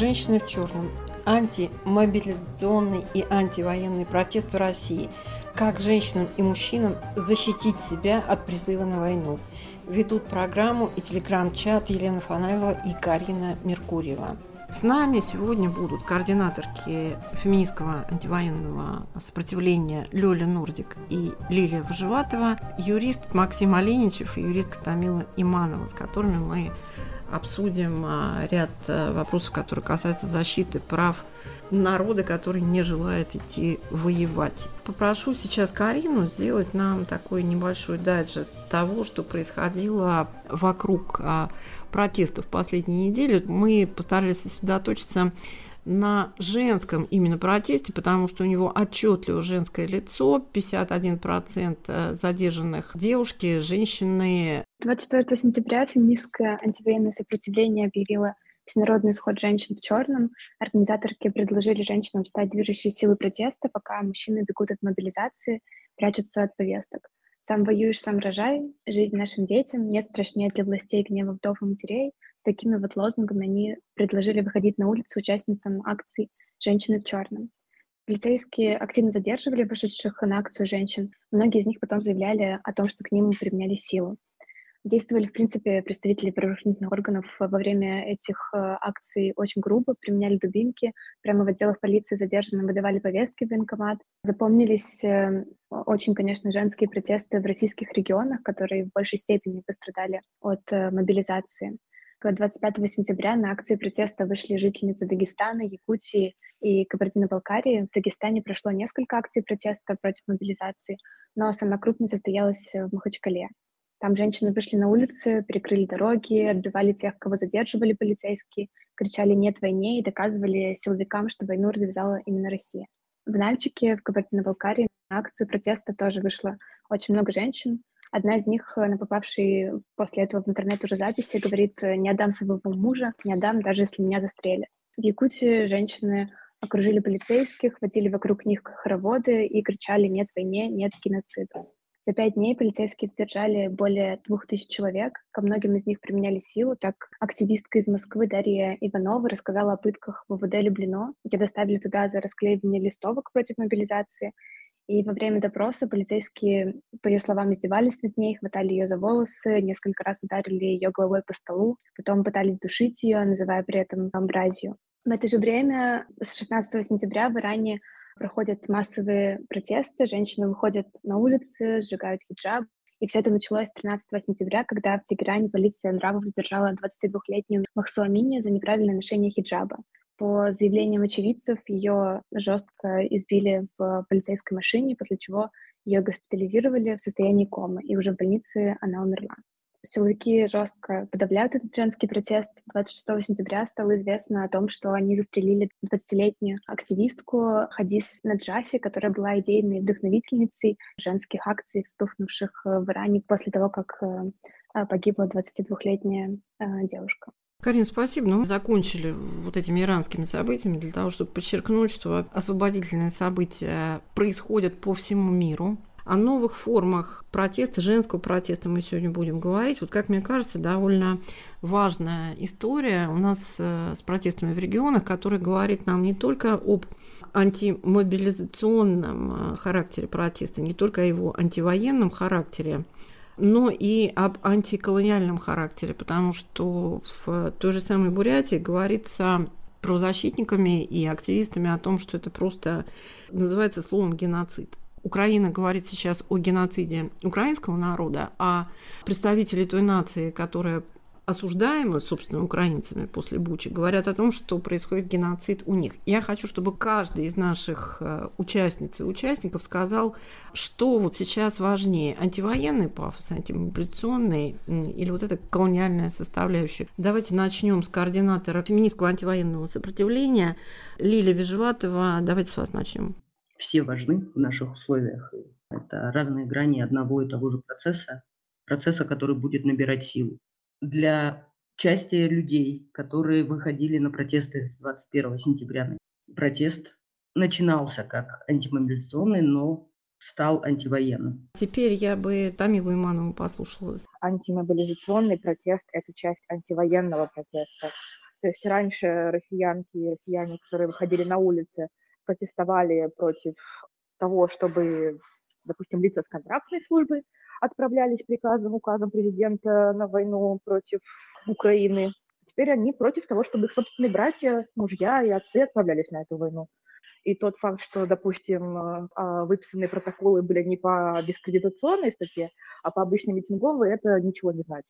Женщины в черном. Антимобилизационный и антивоенный протест в России. Как женщинам и мужчинам защитить себя от призыва на войну. Ведут программу и телеграм-чат Елена Фанайлова и Карина Меркурьева. С нами сегодня будут координаторки феминистского антивоенного сопротивления Лёля Нурдик и Лилия Выживатова, юрист Максим Оленичев и юристка Тамила Иманова, с которыми мы обсудим а, ряд а, вопросов, которые касаются защиты прав народа, который не желает идти воевать. Попрошу сейчас Карину сделать нам такой небольшой дайджест того, что происходило вокруг а, протестов последней недели. Мы постарались сосредоточиться на женском именно протесте, потому что у него отчетливо женское лицо, 51% э, задержанных девушки, женщины. 24 сентября феминистское антивоенное сопротивление объявило Всенародный исход женщин в черном. Организаторки предложили женщинам стать движущей силой протеста, пока мужчины бегут от мобилизации, прячутся от повесток. Сам воюешь, сам рожай, жизнь нашим детям, нет страшнее для властей гнева вдов и матерей. С такими вот лозунгами они предложили выходить на улицу участницам акций «Женщины в черном». Полицейские активно задерживали вышедших на акцию женщин. Многие из них потом заявляли о том, что к ним применяли силу. Действовали, в принципе, представители правоохранительных органов во время этих э, акций очень грубо, применяли дубинки, прямо в отделах полиции задержанным выдавали повестки в военкомат. Запомнились э, очень, конечно, женские протесты в российских регионах, которые в большей степени пострадали от э, мобилизации. 25 сентября на акции протеста вышли жительницы Дагестана, Якутии и Кабардино-Балкарии. В Дагестане прошло несколько акций протеста против мобилизации, но самая крупная состоялась в Махачкале. Там женщины вышли на улицы, перекрыли дороги, отбивали тех, кого задерживали полицейские, кричали «нет войне» и доказывали силовикам, что войну развязала именно Россия. В Нальчике, в Кабардино-Балкарии, на акцию протеста тоже вышло очень много женщин. Одна из них, на попавшей после этого в интернет уже записи, говорит «не отдам своего мужа, не отдам, даже если меня застрелят». В Якутии женщины окружили полицейских, водили вокруг них хороводы и кричали «нет войне, нет геноциду». За пять дней полицейские задержали более двух тысяч человек. Ко многим из них применяли силу. Так активистка из Москвы Дарья Иванова рассказала о пытках в ВВД Люблино, где доставили туда за расклеивание листовок против мобилизации. И во время допроса полицейские, по ее словам, издевались над ней, хватали ее за волосы, несколько раз ударили ее головой по столу, потом пытались душить ее, называя при этом амбразию. В это же время, с 16 сентября в Иране проходят массовые протесты, женщины выходят на улицы, сжигают хиджаб. И все это началось 13 сентября, когда в Тегеране полиция нравов задержала 22-летнюю Махсу Амини за неправильное ношение хиджаба. По заявлениям очевидцев, ее жестко избили в полицейской машине, после чего ее госпитализировали в состоянии комы, и уже в больнице она умерла. Силовики жестко подавляют этот женский протест. 26 сентября стало известно о том, что они застрелили 20-летнюю активистку Хадис Наджафи, которая была идейной вдохновительницей женских акций, вспыхнувших в Иране после того, как э, погибла 22-летняя э, девушка. Карин, спасибо. Ну, мы закончили вот этими иранскими событиями для того, чтобы подчеркнуть, что освободительные события происходят по всему миру. О новых формах протеста, женского протеста мы сегодня будем говорить. Вот, как мне кажется, довольно важная история у нас э, с протестами в регионах, которая говорит нам не только об антимобилизационном э, характере протеста, не только о его антивоенном характере, но и об антиколониальном характере, потому что в той же самой Бурятии говорится правозащитниками и активистами о том, что это просто называется словом геноцид. Украина говорит сейчас о геноциде украинского народа, а представители той нации, которая осуждаемы, собственно, украинцами после Бучи, говорят о том, что происходит геноцид у них. Я хочу, чтобы каждый из наших э, участниц и участников сказал, что вот сейчас важнее, антивоенный пафос, антимобилизационный или вот эта колониальная составляющая. Давайте начнем с координатора феминистского антивоенного сопротивления Лилия Вижеватова. Давайте с вас начнем все важны в наших условиях. Это разные грани одного и того же процесса, процесса, который будет набирать силу. Для части людей, которые выходили на протесты 21 сентября, протест начинался как антимобилизационный, но стал антивоенным. Теперь я бы Тамилу Иманову послушала. Антимобилизационный протест – это часть антивоенного протеста. То есть раньше россиянки и россияне, которые выходили на улицы, протестовали против того, чтобы, допустим, лица с контрактной службы отправлялись приказом, указом президента на войну против Украины. Теперь они против того, чтобы их собственные братья, мужья и отцы отправлялись на эту войну. И тот факт, что, допустим, а, выписанные протоколы были не по дискредитационной статье, а по обычной митинговой, это ничего не значит.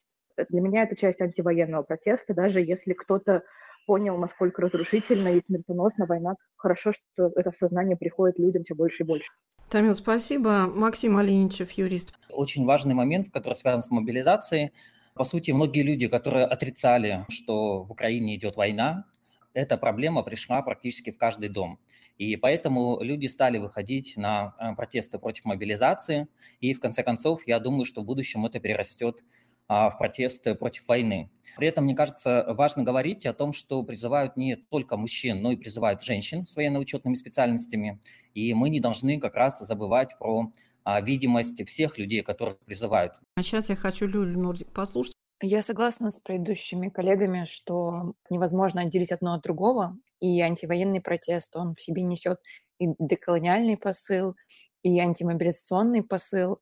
Для меня это часть антивоенного протеста, даже если кто-то понял, насколько разрушительна и смертоносна война. Хорошо, что это сознание приходит людям все больше и больше. Тамил, спасибо. Максим Оленичев, юрист. Очень важный момент, который связан с мобилизацией. По сути, многие люди, которые отрицали, что в Украине идет война, эта проблема пришла практически в каждый дом. И поэтому люди стали выходить на э, протесты против мобилизации. И в конце концов, я думаю, что в будущем это перерастет а, в протесты против войны. При этом, мне кажется, важно говорить о том, что призывают не только мужчин, но и призывают женщин с военно-учетными специальностями. И мы не должны как раз забывать про а, видимость всех людей, которых призывают. А сейчас я хочу Люлю Нурдик послушать. Я согласна с предыдущими коллегами, что невозможно отделить одно от другого, и антивоенный протест, он в себе несет и деколониальный посыл, и антимобилизационный посыл.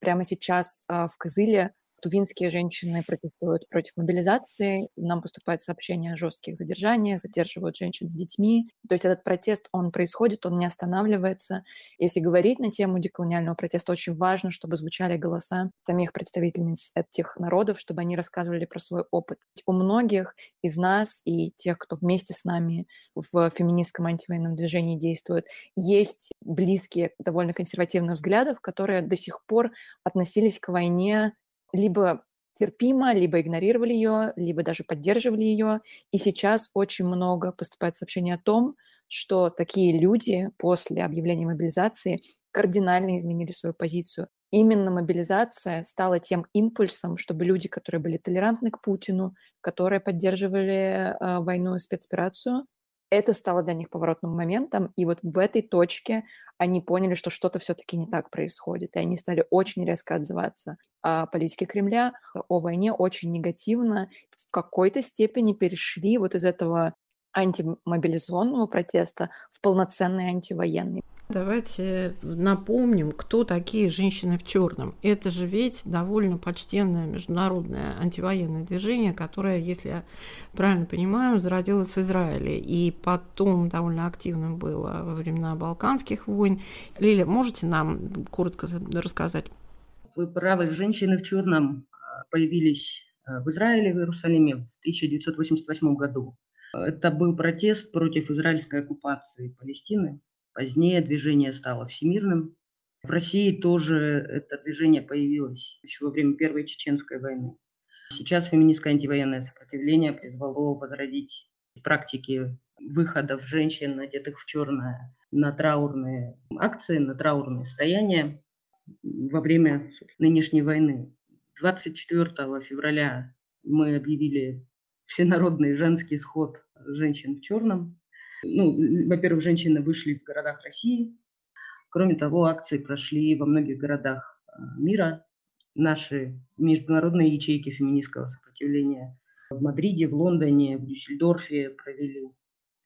Прямо сейчас а, в Кызыле Тувинские женщины протестуют против мобилизации, нам поступает сообщение о жестких задержаниях, задерживают женщин с детьми. То есть этот протест, он происходит, он не останавливается. Если говорить на тему деколониального протеста, очень важно, чтобы звучали голоса самих представительниц этих народов, чтобы они рассказывали про свой опыт. У многих из нас и тех, кто вместе с нами в феминистском антивоенном движении действует, есть близкие довольно консервативных взглядов, которые до сих пор относились к войне либо терпимо, либо игнорировали ее, либо даже поддерживали ее. И сейчас очень много поступает сообщений о том, что такие люди после объявления мобилизации кардинально изменили свою позицию. Именно мобилизация стала тем импульсом, чтобы люди, которые были толерантны к Путину, которые поддерживали э, войну и спецоперацию, это стало для них поворотным моментом, и вот в этой точке они поняли, что что-то все-таки не так происходит, и они стали очень резко отзываться о политике Кремля, о войне очень негативно, в какой-то степени перешли вот из этого антимобилизационного протеста в полноценный антивоенный. Давайте напомним, кто такие женщины в черном. Это же ведь довольно почтенное международное антивоенное движение, которое, если я правильно понимаю, зародилось в Израиле и потом довольно активным было во времена Балканских войн. Лиля, можете нам коротко рассказать? Вы правы, женщины в черном появились а, в Израиле, в Иерусалиме в 1988 году. Это был протест против израильской оккупации Палестины Позднее движение стало всемирным. В России тоже это движение появилось еще во время Первой Чеченской войны. Сейчас феминистское антивоенное сопротивление призвало возродить практики выходов женщин, одетых в черное, на траурные акции, на траурные стояния во время нынешней войны. 24 февраля мы объявили всенародный женский сход женщин в черном. Ну, во-первых, женщины вышли в городах России. Кроме того, акции прошли во многих городах а, мира. Наши международные ячейки феминистского сопротивления в Мадриде, в Лондоне, в Дюссельдорфе провели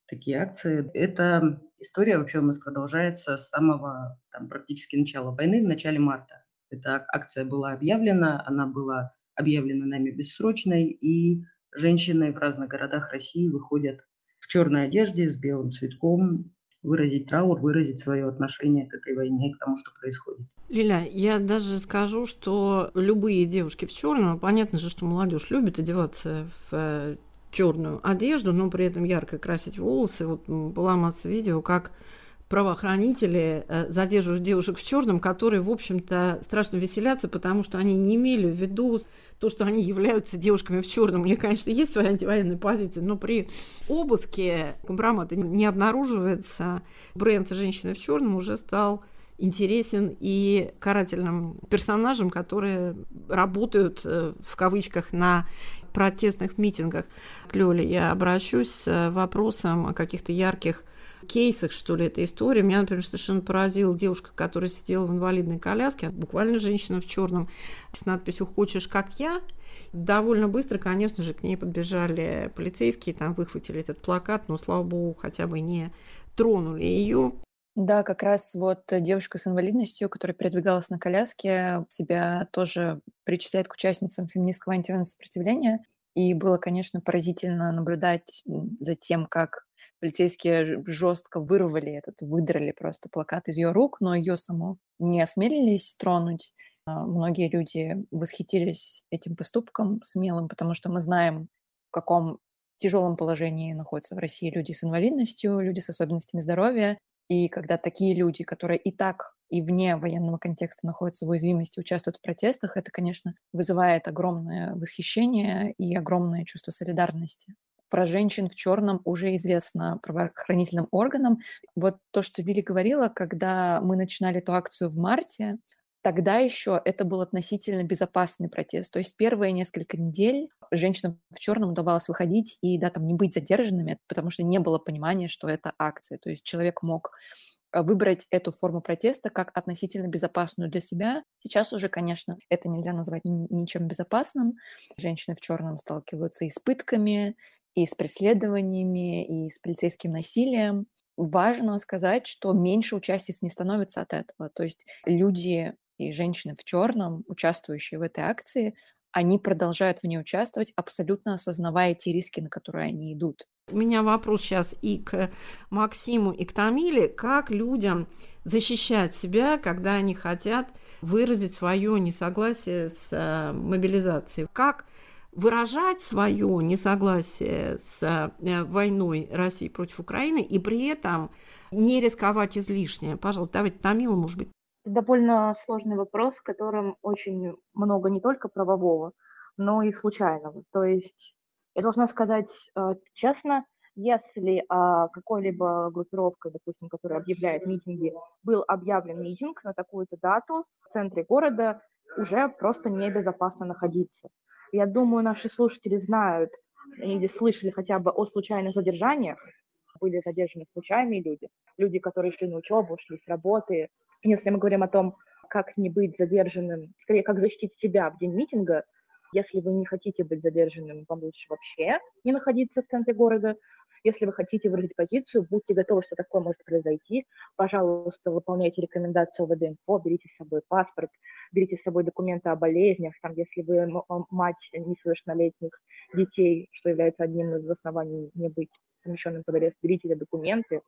такие акции. Эта история вообще у нас продолжается с самого там, практически начала войны, в начале марта. Эта акция была объявлена, она была объявлена нами бессрочной, и женщины в разных городах России выходят в черной одежде с белым цветком, выразить траур, выразить свое отношение к этой войне, к тому, что происходит. Лиля, я даже скажу, что любые девушки в черном, понятно же, что молодежь любит одеваться в э, черную одежду, но при этом ярко красить волосы. Вот была масса видео, как правоохранители э, задерживают девушек в черном, которые, в общем-то, страшно веселятся, потому что они не имели в виду то, что они являются девушками в черном. У них, конечно, есть своя антивоенная позиция, но при обыске компромата не обнаруживается. Бренд женщины в черном уже стал интересен и карательным персонажам, которые работают э, в кавычках на протестных митингах. К Лёле я обращусь с вопросом о каких-то ярких кейсах, что ли, эта история. Меня, например, совершенно поразила девушка, которая сидела в инвалидной коляске, буквально женщина в черном с надписью «Хочешь, как я?». Довольно быстро, конечно же, к ней подбежали полицейские, там выхватили этот плакат, но, слава богу, хотя бы не тронули ее. Да, как раз вот девушка с инвалидностью, которая передвигалась на коляске, себя тоже причисляет к участницам феминистского антивоенного сопротивления. И было, конечно, поразительно наблюдать за тем, как полицейские жестко вырвали этот, выдрали просто плакат из ее рук, но ее само не осмелились тронуть. А, многие люди восхитились этим поступком смелым, потому что мы знаем, в каком тяжелом положении находятся в России люди с инвалидностью, люди с особенностями здоровья. И когда такие люди, которые и так и вне военного контекста находятся в уязвимости, участвуют в протестах, это, конечно, вызывает огромное восхищение и огромное чувство солидарности. Про женщин в черном уже известно правоохранительным органам. Вот то, что Вилли говорила, когда мы начинали эту акцию в марте, тогда еще это был относительно безопасный протест. То есть первые несколько недель женщинам в черном удавалось выходить и да, там не быть задержанными, потому что не было понимания, что это акция. То есть человек мог э, выбрать эту форму протеста как относительно безопасную для себя. Сейчас уже, конечно, это нельзя назвать ничем безопасным. Женщины в черном сталкиваются и с пытками, и с преследованиями, и с полицейским насилием. Важно сказать, что меньше участниц не становится от этого. То есть люди и женщины в черном, участвующие в этой акции, они продолжают в ней участвовать, абсолютно осознавая те риски, на которые они идут. У меня вопрос сейчас и к Максиму, и к Тамиле. Как людям защищать себя, когда они хотят выразить свое несогласие с э, мобилизацией? Как выражать свое несогласие с э, войной России против Украины и при этом не рисковать излишне? Пожалуйста, давайте Тамила, может быть, довольно сложный вопрос, в котором очень много не только правового, но и случайного. То есть я должна сказать э, честно, если э, какой-либо группировкой, допустим, которая объявляет митинги, был объявлен митинг на такую-то дату в центре города, уже просто небезопасно находиться. Я думаю, наши слушатели знают или слышали хотя бы о случайных задержаниях. Были задержаны случайные люди, люди, которые шли на учебу, шли с работы, если мы говорим о том, как не быть задержанным, скорее, как защитить себя в день митинга, если вы не хотите быть задержанным, вам лучше вообще не находиться в центре города. Если вы хотите выразить позицию, будьте готовы, что такое может произойти. Пожалуйста, выполняйте рекомендации ОВД-инфо, берите с собой паспорт, берите с собой документы о болезнях. Там, если вы мать несовершеннолетних детей, что является одним из оснований не быть помещенным под арест, берите эти документы.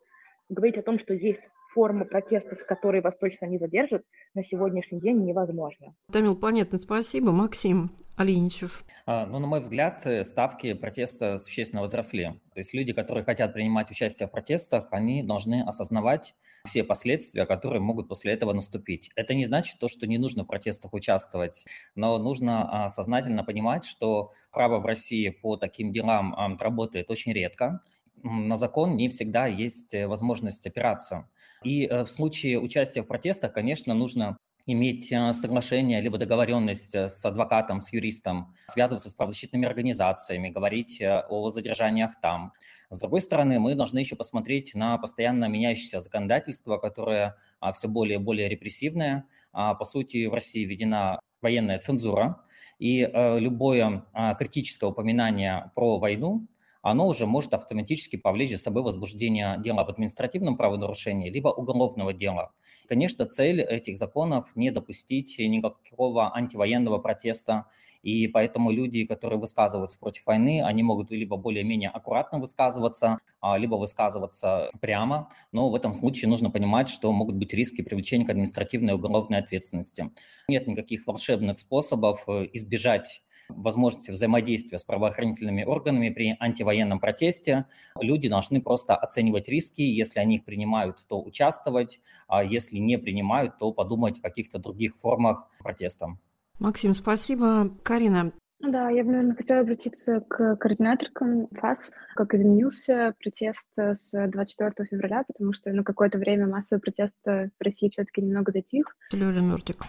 Говорить о том, что есть форма протеста, с которой вас точно не задержат, на сегодняшний день невозможно. Тамил, понятно, спасибо. Максим Алиничев. А, ну, на мой взгляд, э, ставки протеста существенно возросли. То есть люди, которые хотят принимать участие в протестах, они должны осознавать все последствия, которые могут после этого наступить. Это не значит то, что не нужно в протестах участвовать, но нужно а, сознательно понимать, что право в России по таким делам а, работает очень редко, на закон не всегда есть э, возможность опираться. И э, в случае участия в протестах, конечно, нужно иметь э, соглашение либо договоренность с адвокатом, с юристом, связываться с правозащитными организациями, говорить о задержаниях там. С другой стороны, мы должны еще посмотреть на постоянно меняющееся законодательство, которое а, все более и более репрессивное. А, по сути, в России введена военная цензура, и любое а, критическое упоминание про войну оно уже может автоматически повлечь за собой возбуждение дела об административном правонарушении, либо уголовного дела. Конечно, цель этих законов не допустить никакого антивоенного протеста, и поэтому люди, которые высказываются против войны, они могут либо более-менее аккуратно высказываться, а, либо высказываться прямо, но в этом случае нужно понимать, что могут быть риски привлечения к административной и уголовной ответственности. Нет никаких волшебных способов э, избежать возможности взаимодействия с правоохранительными органами при антивоенном протесте. Люди должны просто оценивать риски. Если они их принимают, то участвовать. А если не принимают, то подумать о каких-то других формах протеста. Максим, спасибо. Карина, да, я бы, наверное, хотела обратиться к координаторкам ФАС, как изменился протест с 24 февраля, потому что на какое-то время массовый протест в России все-таки немного затих. Лёля Нуртик.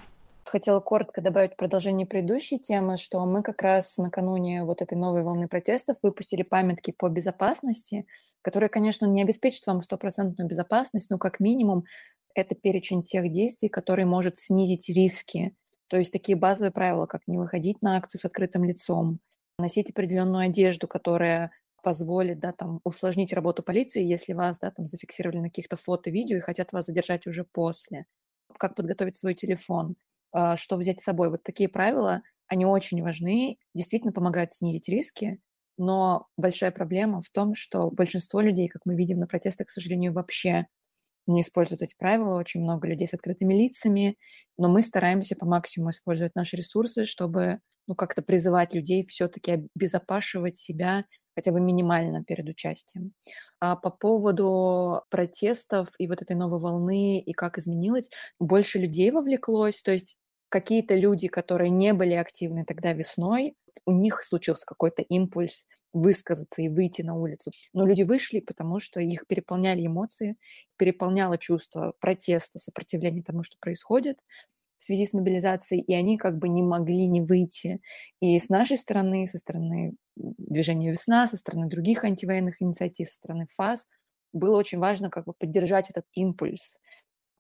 Хотела коротко добавить продолжение предыдущей темы, что мы как раз накануне вот этой новой волны протестов выпустили памятки по безопасности, которые, конечно, не обеспечат вам стопроцентную безопасность, но как минимум это перечень тех действий, которые может снизить риски. То есть такие базовые правила, как не выходить на акцию с открытым лицом, носить определенную одежду, которая позволит, да, там, усложнить работу полиции, если вас, да, там, зафиксировали на каких-то фото, видео и хотят вас задержать уже после. Как подготовить свой телефон, что взять с собой. Вот такие правила, они очень важны, действительно помогают снизить риски, но большая проблема в том, что большинство людей, как мы видим на протестах, к сожалению, вообще не используют эти правила, очень много людей с открытыми лицами, но мы стараемся по максимуму использовать наши ресурсы, чтобы ну, как-то призывать людей все-таки обезопашивать себя хотя бы минимально перед участием. А по поводу протестов и вот этой новой волны, и как изменилось, больше людей вовлеклось, то есть какие-то люди, которые не были активны тогда весной, у них случился какой-то импульс высказаться и выйти на улицу. Но люди вышли, потому что их переполняли эмоции, переполняло чувство протеста, сопротивления тому, что происходит в связи с мобилизацией, и они как бы не могли не выйти. И с нашей стороны, со стороны движения «Весна», со стороны других антивоенных инициатив, со стороны ФАС, было очень важно как бы поддержать этот импульс,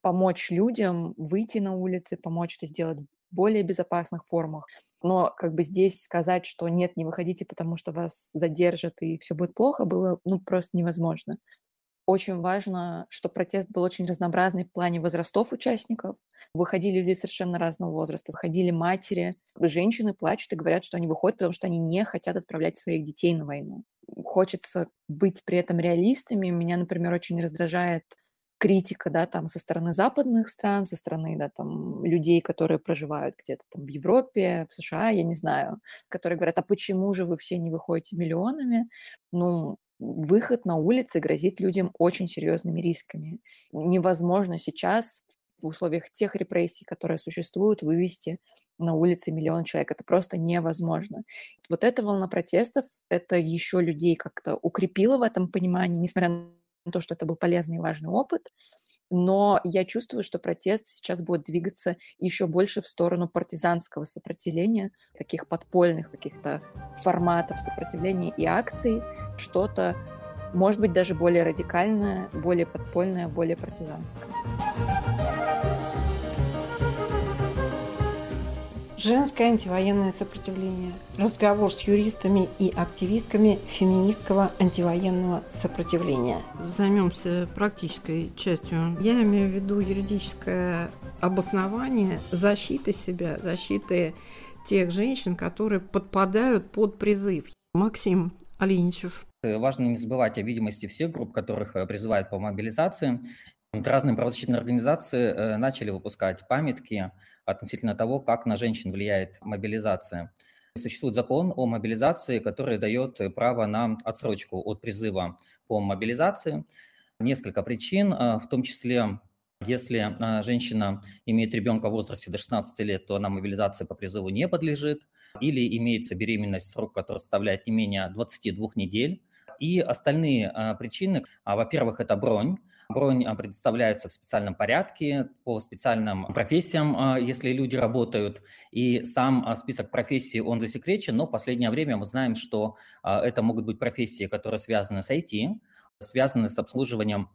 помочь людям выйти на улицы, помочь это сделать в более безопасных формах. Но как бы здесь сказать, что нет, не выходите, потому что вас задержат и все будет плохо, было ну, просто невозможно очень важно, что протест был очень разнообразный в плане возрастов участников. Выходили люди совершенно разного возраста. Выходили матери, женщины плачут и говорят, что они выходят, потому что они не хотят отправлять своих детей на войну. Хочется быть при этом реалистами. Меня, например, очень раздражает критика, да, там со стороны западных стран, со стороны, да, там людей, которые проживают где-то там в Европе, в США, я не знаю, которые говорят, а почему же вы все не выходите миллионами? Ну, выход на улицы грозит людям очень серьезными рисками. Невозможно сейчас в условиях тех репрессий, которые существуют, вывести на улицы миллион человек. Это просто невозможно. Вот эта волна протестов, это еще людей как-то укрепило в этом понимании, несмотря то, что это был полезный и важный опыт но я чувствую, что протест сейчас будет двигаться еще больше в сторону партизанского сопротивления, таких подпольных каких-то форматов сопротивления и акций, что-то, может быть, даже более радикальное, более подпольное, более партизанское. Женское антивоенное сопротивление. Разговор с юристами и активистками феминистского антивоенного сопротивления. Займемся практической частью. Я имею в виду юридическое обоснование защиты себя, защиты тех женщин, которые подпадают под призыв. Максим Алиничев. Важно не забывать о видимости всех групп, которых э, призывают по мобилизации. Разные правозащитные организации э, начали выпускать памятки относительно того, как на женщин влияет мобилизация. Существует закон о мобилизации, который дает право на отсрочку от призыва по мобилизации. Несколько причин, а, в том числе если а, женщина имеет ребенка в возрасте до 16 лет, то она мобилизации по призыву не подлежит, или имеется беременность, срок который составляет не менее 22 недель. И остальные а, причины, во-первых, это бронь, Бронь а, предоставляется в специальном порядке по специальным профессиям, а, если люди работают. И сам а, список профессий, он засекречен, но в последнее время мы знаем, что это могут быть профессии, которые связаны с IT, связаны с обслуживанием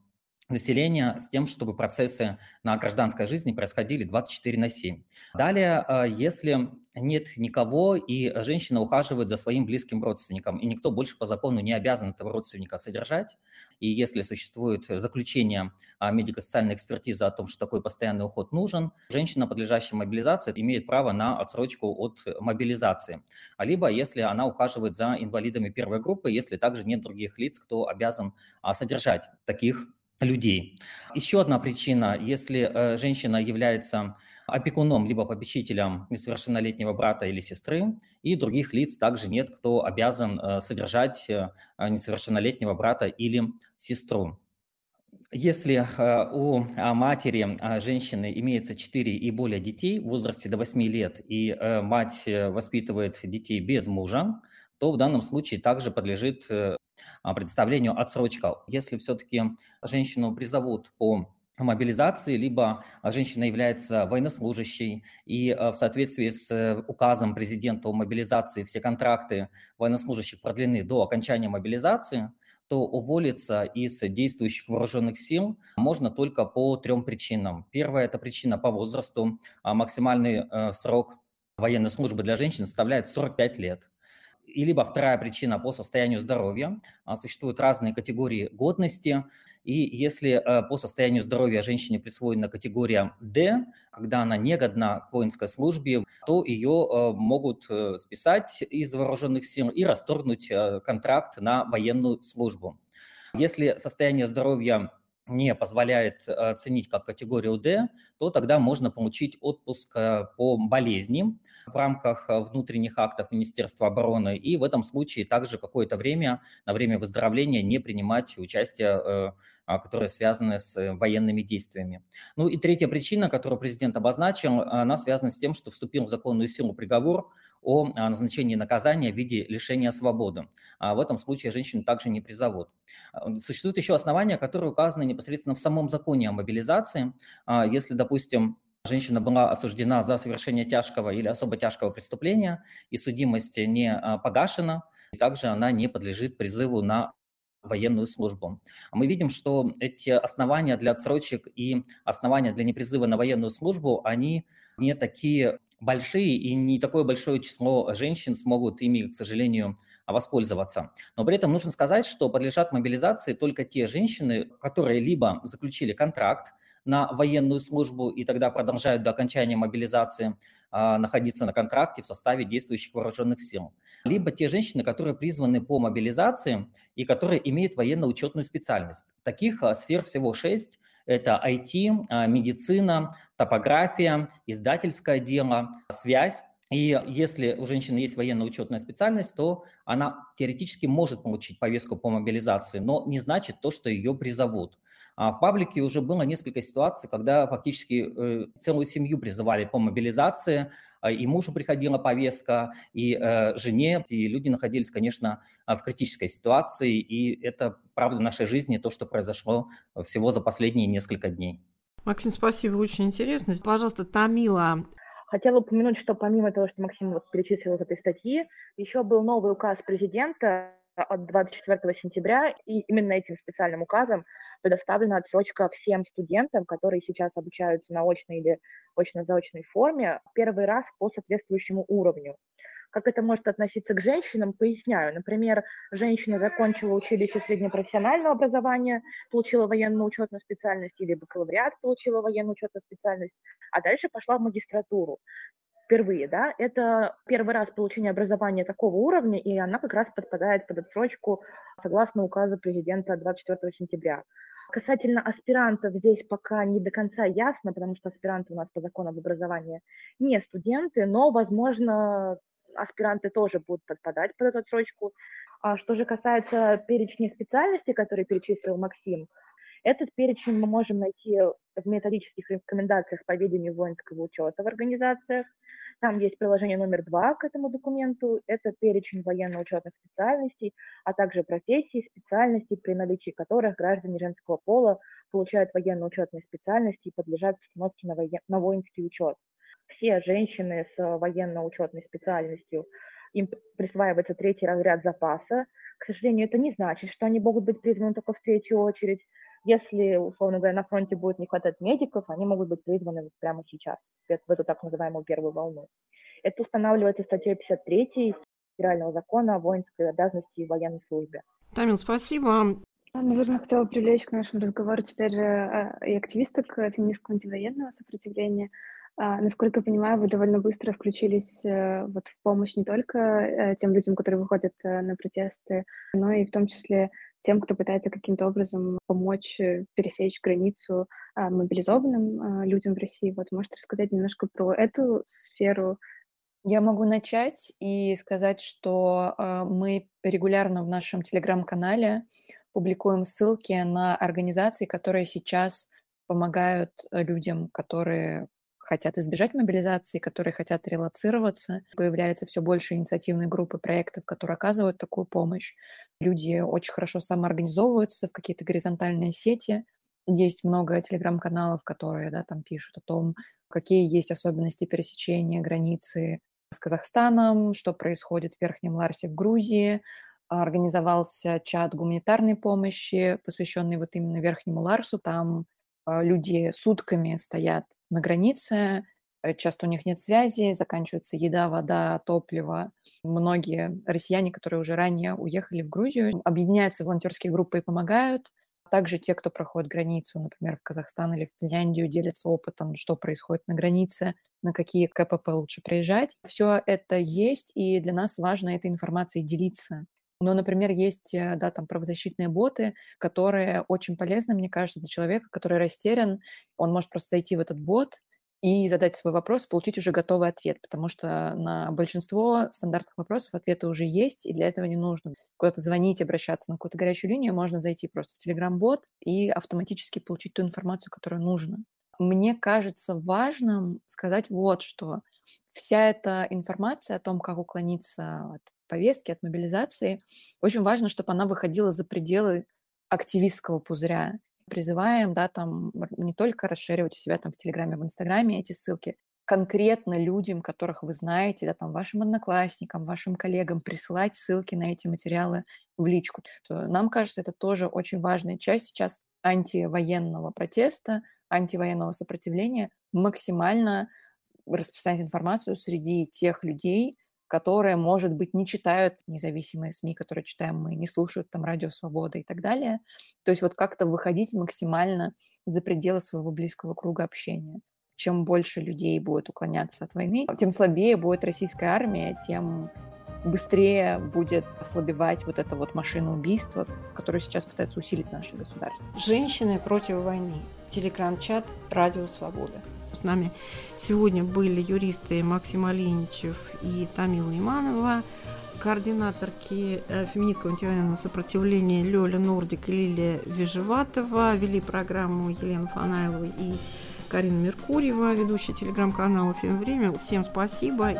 населения с тем, чтобы процессы на гражданской жизни происходили 24 на 7. Далее, если нет никого, и женщина ухаживает за своим близким родственником, и никто больше по закону не обязан этого родственника содержать, и если существует заключение медико-социальной экспертизы о том, что такой постоянный уход нужен, женщина, подлежащая мобилизации, имеет право на отсрочку от мобилизации. А либо если она ухаживает за инвалидами первой группы, если также нет других лиц, кто обязан содержать таких людей. Еще одна причина, если э, женщина является опекуном либо попечителем несовершеннолетнего брата или сестры, и других лиц также нет, кто обязан э, содержать э, несовершеннолетнего брата или сестру. Если у матери женщины имеется 4 и более детей в возрасте до 8 лет, и мать воспитывает детей без мужа, то в данном случае также подлежит а, представлению отсрочка. Если все-таки женщину призовут по мобилизации, либо женщина является военнослужащей, и э, в соответствии с э, указом президента о мобилизации все контракты военнослужащих продлены до окончания мобилизации, то уволиться из действующих вооруженных сил можно только по трем причинам. Первая – это причина по возрасту. А максимальный э, срок военной службы для женщин составляет 45 лет и либо вторая причина по состоянию здоровья. А, существуют разные категории годности, и если э, по состоянию здоровья женщине присвоена категория D, когда она не годна к воинской службе, то ее э, могут э, списать из вооруженных сил и расторгнуть контракт на военную службу. Если состояние здоровья не позволяет оценить как категорию D, то тогда можно получить отпуск по болезни в рамках внутренних актов Министерства обороны и в этом случае также какое-то время, на время выздоровления не принимать участие а, которые связаны с э, военными действиями. Ну и третья причина, которую президент обозначил, она связана с тем, что вступил в законную силу приговор о а, назначении наказания в виде лишения свободы. А в этом случае женщину также не призовут. Существуют еще основания, которые указаны непосредственно в самом законе о мобилизации. Если, допустим, женщина была осуждена за совершение тяжкого или особо тяжкого преступления, и судимость не погашена, также она не подлежит призыву на военную службу. Мы видим, что эти основания для отсрочек и основания для непризыва на военную службу, они не такие большие, и не такое большое число женщин смогут ими, к сожалению, воспользоваться. Но при этом нужно сказать, что подлежат мобилизации только те женщины, которые либо заключили контракт на военную службу и тогда продолжают до окончания мобилизации а, находиться на контракте в составе действующих вооруженных сил. Либо те женщины, которые призваны по мобилизации и которые имеют военно-учетную специальность. Таких а, сфер всего шесть. Это IT, а, медицина, топография, издательское дело, связь. И если у женщины есть военно-учетная специальность, то она теоретически может получить повестку по мобилизации, но не значит то, что ее призовут. А в паблике уже было несколько ситуаций, когда фактически э, целую семью призывали по мобилизации, а, и мужу приходила повестка, и э, жене, и люди находились, конечно, в критической ситуации, и это правда нашей жизни, то, что произошло всего за последние несколько дней. Максим, спасибо, очень интересно. Пожалуйста, Тамила. Хотела упомянуть, что помимо того, что Максим вот перечислил из этой статьи, еще был новый указ президента от 24 сентября, и именно этим специальным указом предоставлена отсрочка всем студентам, которые сейчас обучаются на очной или очно-заочной форме, первый раз по соответствующему уровню. Как это может относиться к женщинам, поясняю. Например, женщина закончила училище среднепрофессионального образования, получила военную учетную специальность или бакалавриат, получила военную учетную специальность, а дальше пошла в магистратуру впервые, да, это первый раз получение образования такого уровня, и она как раз подпадает под отсрочку согласно указу президента 24 сентября. Касательно аспирантов здесь пока не до конца ясно, потому что аспиранты у нас по закону об образовании не студенты, но, возможно, аспиранты тоже будут подпадать под эту отсрочку. А что же касается перечня специальностей, которые перечислил Максим, этот перечень мы можем найти в методических рекомендациях по ведению воинского учета в организациях. Там есть приложение номер два к этому документу. Это перечень военно-учетных специальностей, а также профессий, специальностей, при наличии которых граждане женского пола получают военно-учетные специальности и подлежат установке на, воен... на воинский учет. Все женщины с военно-учетной специальностью им присваивается третий разряд запаса. К сожалению, это не значит, что они могут быть призваны только в третью очередь. Если, условно говоря, на фронте будет не хватать медиков, они могут быть призваны прямо сейчас, в эту так называемую первую волну. Это устанавливается статьей 53 Федерального закона о воинской обязанности и военной службе. Тамил, спасибо. Наверное, хотела привлечь к нашему разговору теперь же и активисток феминистского антивоенного сопротивления. А, насколько я понимаю, вы довольно быстро включились э, вот в помощь не только э, тем людям, которые выходят э, на протесты, но и в том числе тем, кто пытается каким-то образом помочь э, пересечь границу а, мобилизованным а, людям в России. Вот можете рассказать немножко про эту сферу? Я могу начать и сказать, что а, мы регулярно в нашем телеграм-канале публикуем ссылки на организации, которые сейчас помогают э, людям, которые хотят избежать мобилизации, которые хотят релацироваться. Появляется все больше инициативной группы проектов, которые оказывают такую помощь. Люди очень хорошо самоорганизовываются в какие-то горизонтальные сети, Есть много телеграм-каналов, которые да, там пишут о том, какие есть особенности пересечения границы с Казахстаном, что происходит в Верхнем Ларсе в Грузии. Организовался чат гуманитарной помощи, посвященный вот именно Верхнему Ларсу. Там а, люди сутками стоят на границе, э, часто у них нет связи, заканчивается еда, вода, топливо. Многие россияне, которые уже ранее уехали в Грузию, объединяются в волонтерские группы и помогают. Также те, кто проходит границу, например, в Казахстан или в Финляндию, делятся опытом, что происходит на границе, на какие КПП лучше приезжать. Все это есть, и для нас важно этой информацией делиться. Но, например, есть, э, да, там правозащитные боты, которые очень полезны, мне кажется, для человека, который растерян. Он может просто зайти в этот бот и задать свой вопрос, получить уже готовый ответ, потому что на большинство стандартных вопросов ответы уже есть, и для этого не нужно куда-то звонить, обращаться на какую-то горячую линию, можно зайти просто в Telegram-бот и автоматически получить ту информацию, которая нужна. Мне кажется важным сказать вот что. Вся эта информация о том, как уклониться от повестки, от мобилизации, очень важно, чтобы она выходила за пределы активистского пузыря. Призываем, да, там не только расширивать у себя там в Телеграме, в Инстаграме эти ссылки, конкретно людям, которых вы знаете, да, там, вашим одноклассникам, вашим коллегам присылать ссылки на эти материалы в личку. Нам кажется, это тоже очень важная часть сейчас антивоенного протеста, антивоенного сопротивления, максимально распространять информацию среди тех людей, которые, может быть, не читают независимые СМИ, которые читаем мы, не слушают там Радио Свобода и так далее. То есть вот как-то выходить максимально за пределы своего близкого круга общения. Чем больше людей будет уклоняться от войны, тем слабее будет российская армия, тем быстрее будет ослабевать вот эта вот машина убийства, которую сейчас пытается усилить наше государство. Женщины против войны. Телеграм-чат «Радио Свобода». С нами сегодня были юристы Максим Оленичев и Тамила Иманова, координаторки э, феминистского антивоенного сопротивления Лёля Нордик и Лилия Вижеватова, вели программу Елена Фанаева и Карина Меркурьева, ведущая телеграм-канала «Фем Время». Всем спасибо.